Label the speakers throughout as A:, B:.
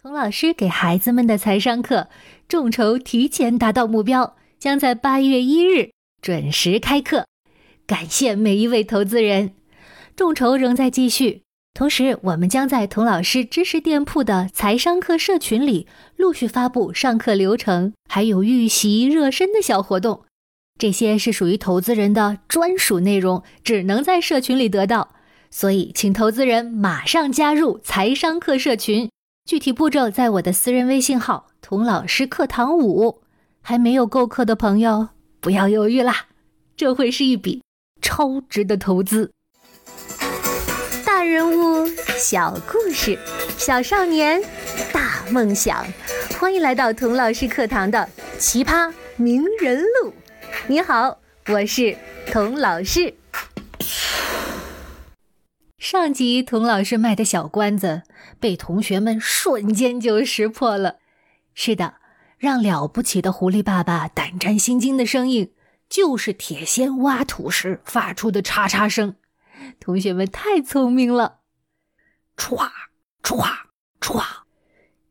A: 童老师给孩子们的财商课，众筹提前达到目标，将在八月一日准时开课。感谢每一位投资人，众筹仍在继续。同时，我们将在童老师知识店铺的财商课社群里陆续发布上课流程，还有预习热身的小活动。这些是属于投资人的专属内容，只能在社群里得到。所以，请投资人马上加入财商课社群。具体步骤在我的私人微信号“童老师课堂五”，还没有购课的朋友不要犹豫啦，这会是一笔超值的投资。大人物小故事，小少年大梦想，欢迎来到童老师课堂的奇葩名人录。你好，我是童老师。上集童老师卖的小关子被同学们瞬间就识破了。是的，让了不起的狐狸爸爸胆战心惊的声音，就是铁锨挖土时发出的嚓嚓声。同学们太聪明了，歘歘歘，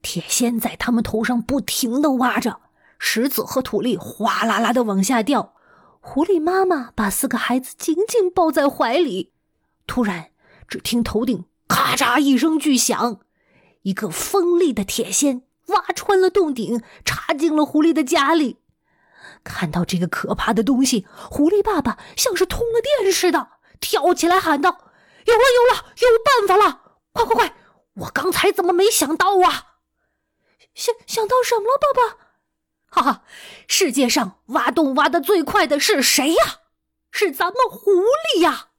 A: 铁锨在他们头上不停的挖着，石子和土粒哗啦啦的往下掉。狐狸妈妈把四个孩子紧紧抱在怀里，突然。只听头顶咔嚓一声巨响，一个锋利的铁锨挖穿了洞顶，插进了狐狸的家里。看到这个可怕的东西，狐狸爸爸像是通了电似的，跳起来喊道：“有了，有了，有办法了！快快快！我刚才怎么没想到啊？想想到什么了，爸爸？哈哈，世界上挖洞挖的最快的是谁呀？是咱们狐狸呀！”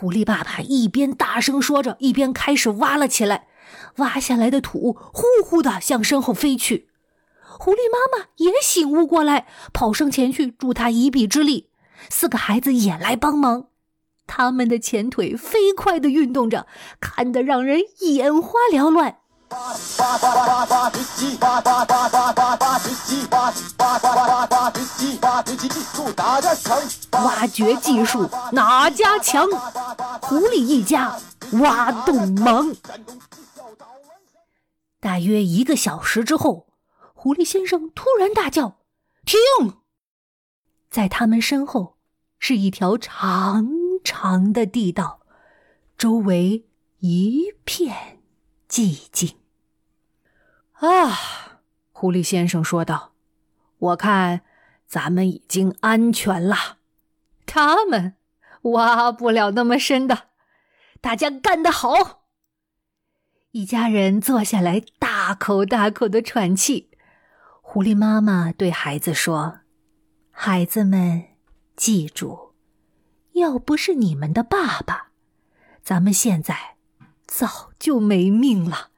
A: 狐狸爸爸一边大声说着，一边开始挖了起来。挖下来的土呼呼的向身后飞去。狐狸妈妈也醒悟过来，跑上前去助他一臂之力。四个孩子也来帮忙，他们的前腿飞快地运动着，看得让人眼花缭乱。挖掘技术哪家强？狐狸一家挖洞忙。大约一个小时之后，狐狸先生突然大叫：“停！”在他们身后是一条长长的地道，周围一片。寂静。啊，狐狸先生说道：“我看咱们已经安全了。他们挖不了那么深的。大家干得好！”一家人坐下来，大口大口的喘气。狐狸妈妈对孩子说：“孩子们，记住，要不是你们的爸爸，咱们现在……”早就没命了。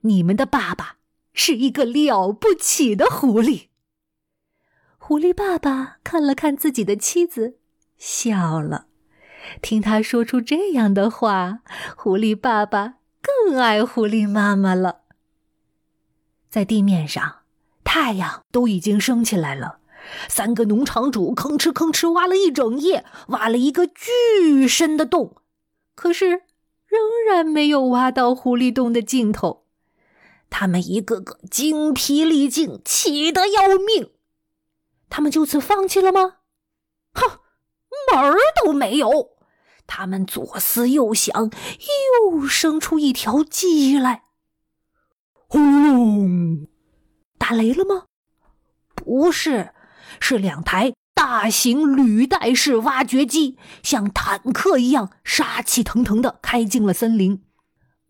A: 你们的爸爸是一个了不起的狐狸。狐狸爸爸看了看自己的妻子，笑了。听他说出这样的话，狐狸爸爸更爱狐狸妈妈了。在地面上，太阳都已经升起来了。三个农场主吭哧吭哧挖了一整夜，挖了一个巨深的洞。可是。仍然没有挖到狐狸洞的尽头，他们一个个精疲力尽，气得要命。他们就此放弃了吗？哼，门儿都没有！他们左思右想，又生出一条计来。轰隆！打雷了吗？不是，是两台。大型履带式挖掘机像坦克一样杀气腾腾地开进了森林。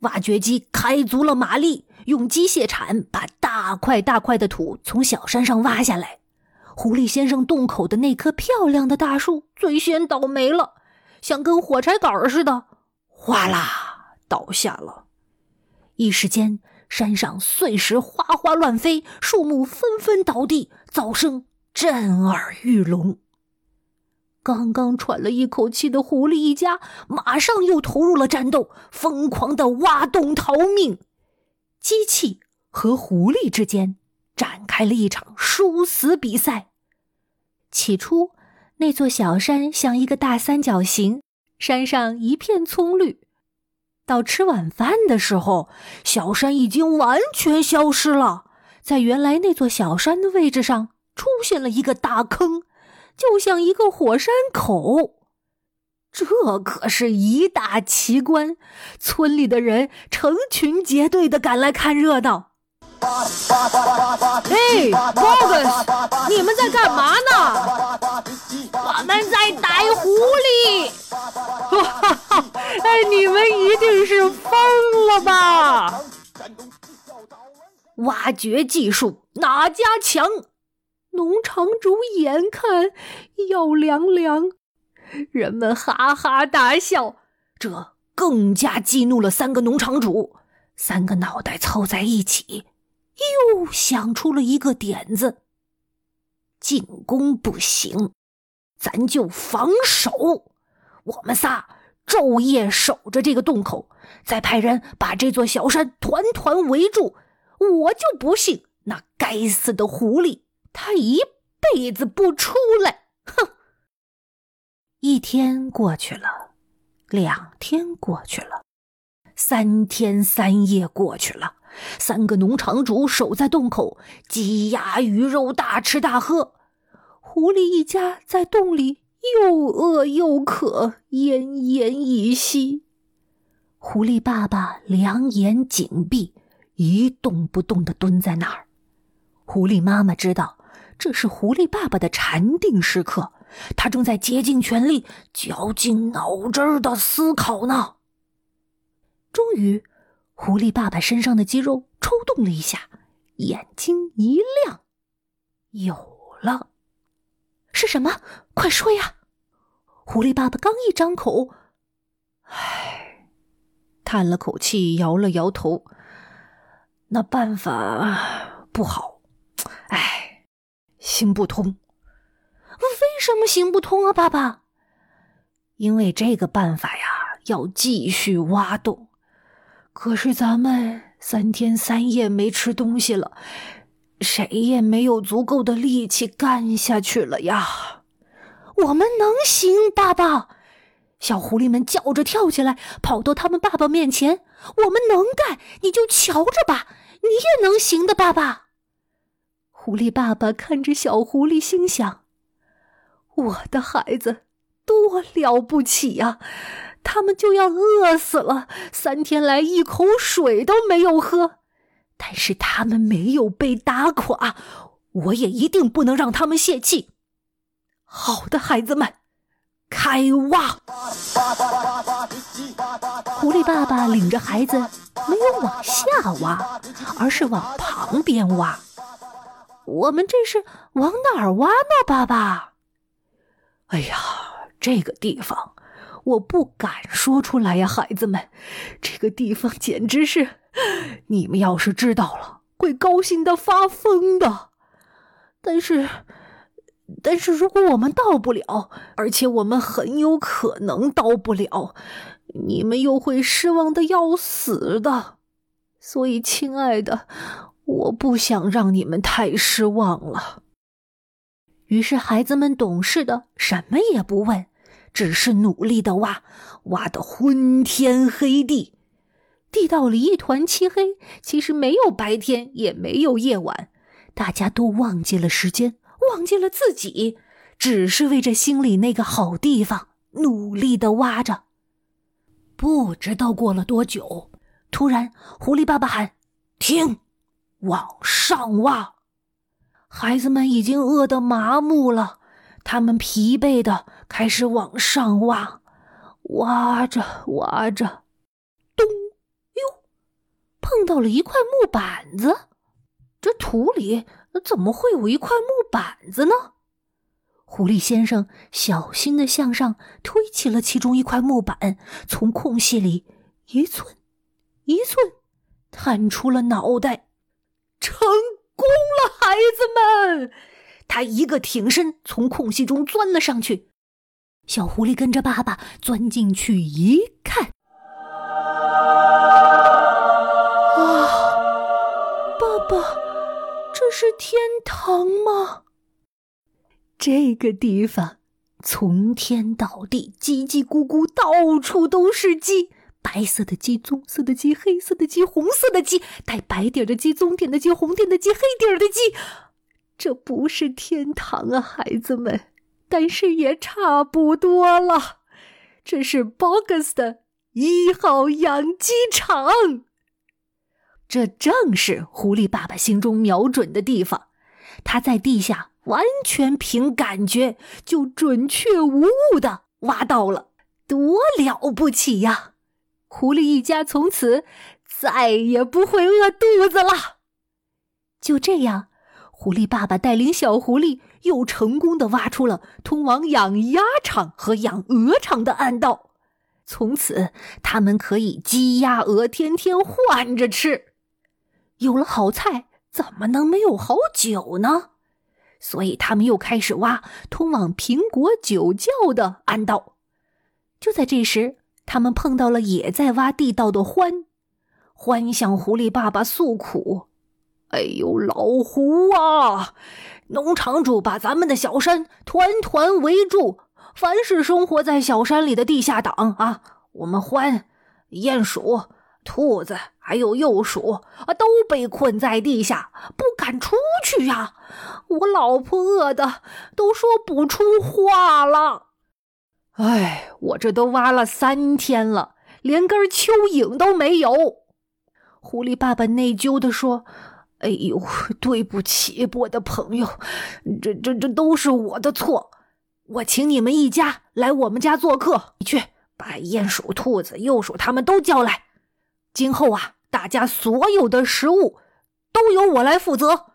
A: 挖掘机开足了马力，用机械铲把大块大块的土从小山上挖下来。狐狸先生洞口的那棵漂亮的大树最先倒霉了，像根火柴杆似的，哗啦倒下了。一时间，山上碎石哗哗乱飞，树木纷纷倒地，噪声。震耳欲聋。刚刚喘了一口气的狐狸一家，马上又投入了战斗，疯狂的挖洞逃命。机器和狐狸之间展开了一场殊死比赛。起初，那座小山像一个大三角形，山上一片葱绿。到吃晚饭的时候，小山已经完全消失了，在原来那座小山的位置上出现了一个大坑，就像一个火山口。这可是一大奇观，村里的人成群结队的赶来看热闹。
B: 哎 b o g s 你们在干嘛呢？
C: 我们在逮狐狸。
B: 哈哈！哎，你们一定是疯了吧？
A: 挖掘技术哪家强？农场主眼看要凉凉。人们哈哈大笑，这更加激怒了三个农场主。三个脑袋凑在一起，又想出了一个点子：进攻不行，咱就防守。我们仨昼夜守着这个洞口，再派人把这座小山团团围住。我就不信那该死的狐狸，他一辈子不出来！哼。一天过去了，两天过去了，三天三夜过去了。三个农场主守在洞口，鸡鸭鱼肉大吃大喝。狐狸一家在洞里又饿又渴，奄奄一息。狐狸爸爸两眼紧闭，一动不动的蹲在那儿。狐狸妈妈知道这是狐狸爸爸的禅定时刻。他正在竭尽全力、绞尽脑汁的思考呢。终于，狐狸爸爸身上的肌肉抽动了一下，眼睛一亮，有了。是什么？快说呀！狐狸爸爸刚一张口，唉，叹了口气，摇了摇头。那办法不好，唉，行不通。为什么行不通啊，爸爸？因为这个办法呀，要继续挖洞。可是咱们三天三夜没吃东西了，谁也没有足够的力气干下去了呀。我们能行，爸爸！小狐狸们叫着跳起来，跑到他们爸爸面前。我们能干，你就瞧着吧，你也能行的，爸爸。狐狸爸爸看着小狐狸，心想。我的孩子多了不起呀！他们就要饿死了，三天来一口水都没有喝。但是他们没有被打垮，我也一定不能让他们泄气。好的，孩子们，开挖！狐狸爸爸领着孩子，没有往下挖，而是往旁边挖。我们这是往哪儿挖呢，爸爸？哎呀，这个地方我不敢说出来呀，孩子们，这个地方简直是，你们要是知道了，会高兴的发疯的。但是，但是如果我们到不了，而且我们很有可能到不了，你们又会失望的要死的。所以，亲爱的，我不想让你们太失望了。于是，孩子们懂事的，什么也不问，只是努力的挖，挖得昏天黑地，地道里一团漆黑。其实没有白天，也没有夜晚，大家都忘记了时间，忘记了自己，只是为着心里那个好地方努力的挖着。不知道过了多久，突然，狐狸爸爸喊：“停，往上挖。”孩子们已经饿得麻木了，他们疲惫的开始往上挖，挖着挖着，咚！哟，碰到了一块木板子。这土里怎么会有一块木板子呢？狐狸先生小心的向上推起了其中一块木板，从空隙里一寸一寸探出了脑袋，成。功了，孩子们！他一个挺身，从空隙中钻了上去。小狐狸跟着爸爸钻进去一看，啊，爸爸，这是天堂吗？这个地方从天到地，叽叽咕咕，到处都是鸡，白色的鸡、棕色的鸡、黑色的鸡、红色的鸡，带白点的鸡、棕点的鸡、红点的鸡、黑点的鸡。这不是天堂啊，孩子们！但是也差不多了。这是 Bogus 的一号养鸡场。这正是狐狸爸爸心中瞄准的地方。他在地下完全凭感觉，就准确无误的挖到了，多了不起呀！狐狸一家从此再也不会饿肚子了。就这样，狐狸爸爸带领小狐狸又成功的挖出了通往养鸭场和养鹅场的暗道。从此，他们可以鸡鸭鹅天天换着吃。有了好菜，怎么能没有好酒呢？所以，他们又开始挖通往苹果酒窖的暗道。就在这时，他们碰到了也在挖地道的獾。獾向狐狸爸爸诉苦：“哎呦，老狐啊，农场主把咱们的小山团团围住，凡是生活在小山里的地下党啊，我们獾、鼹鼠。”兔子还有幼鼠啊，都被困在地下，不敢出去呀！我老婆饿的都说不出话了。哎，我这都挖了三天了，连根蚯蚓都没有。狐狸爸爸内疚的说：“哎呦，对不起，我的朋友，这这这都是我的错。我请你们一家来我们家做客，你去把鼹鼠、兔子、幼鼠他们都叫来。”今后啊，大家所有的食物都由我来负责，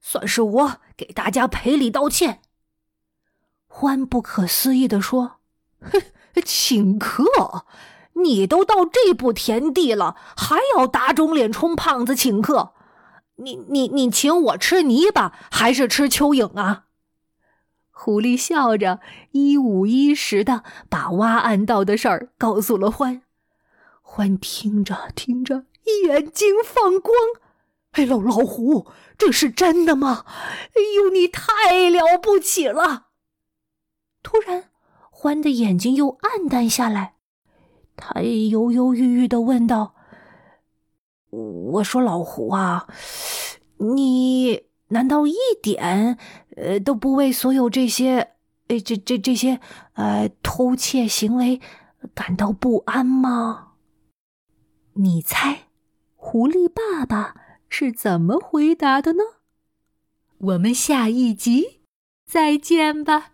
A: 算是我给大家赔礼道歉。欢不可思议的说：“，请客？你都到这步田地了，还要打肿脸充胖子请客？你你你请我吃泥巴还是吃蚯蚓啊？”狐狸笑着一五一十的把挖暗道的事儿告诉了欢。欢听着听着，眼睛放光。哎，老老虎，这是真的吗？哎呦，你太了不起了！突然，欢的眼睛又暗淡下来，他犹犹豫豫的问道：“我说，老胡啊，你难道一点呃都不为所有这些呃这这这些呃偷窃行为感到不安吗？”你猜，狐狸爸爸是怎么回答的呢？我们下一集再见吧。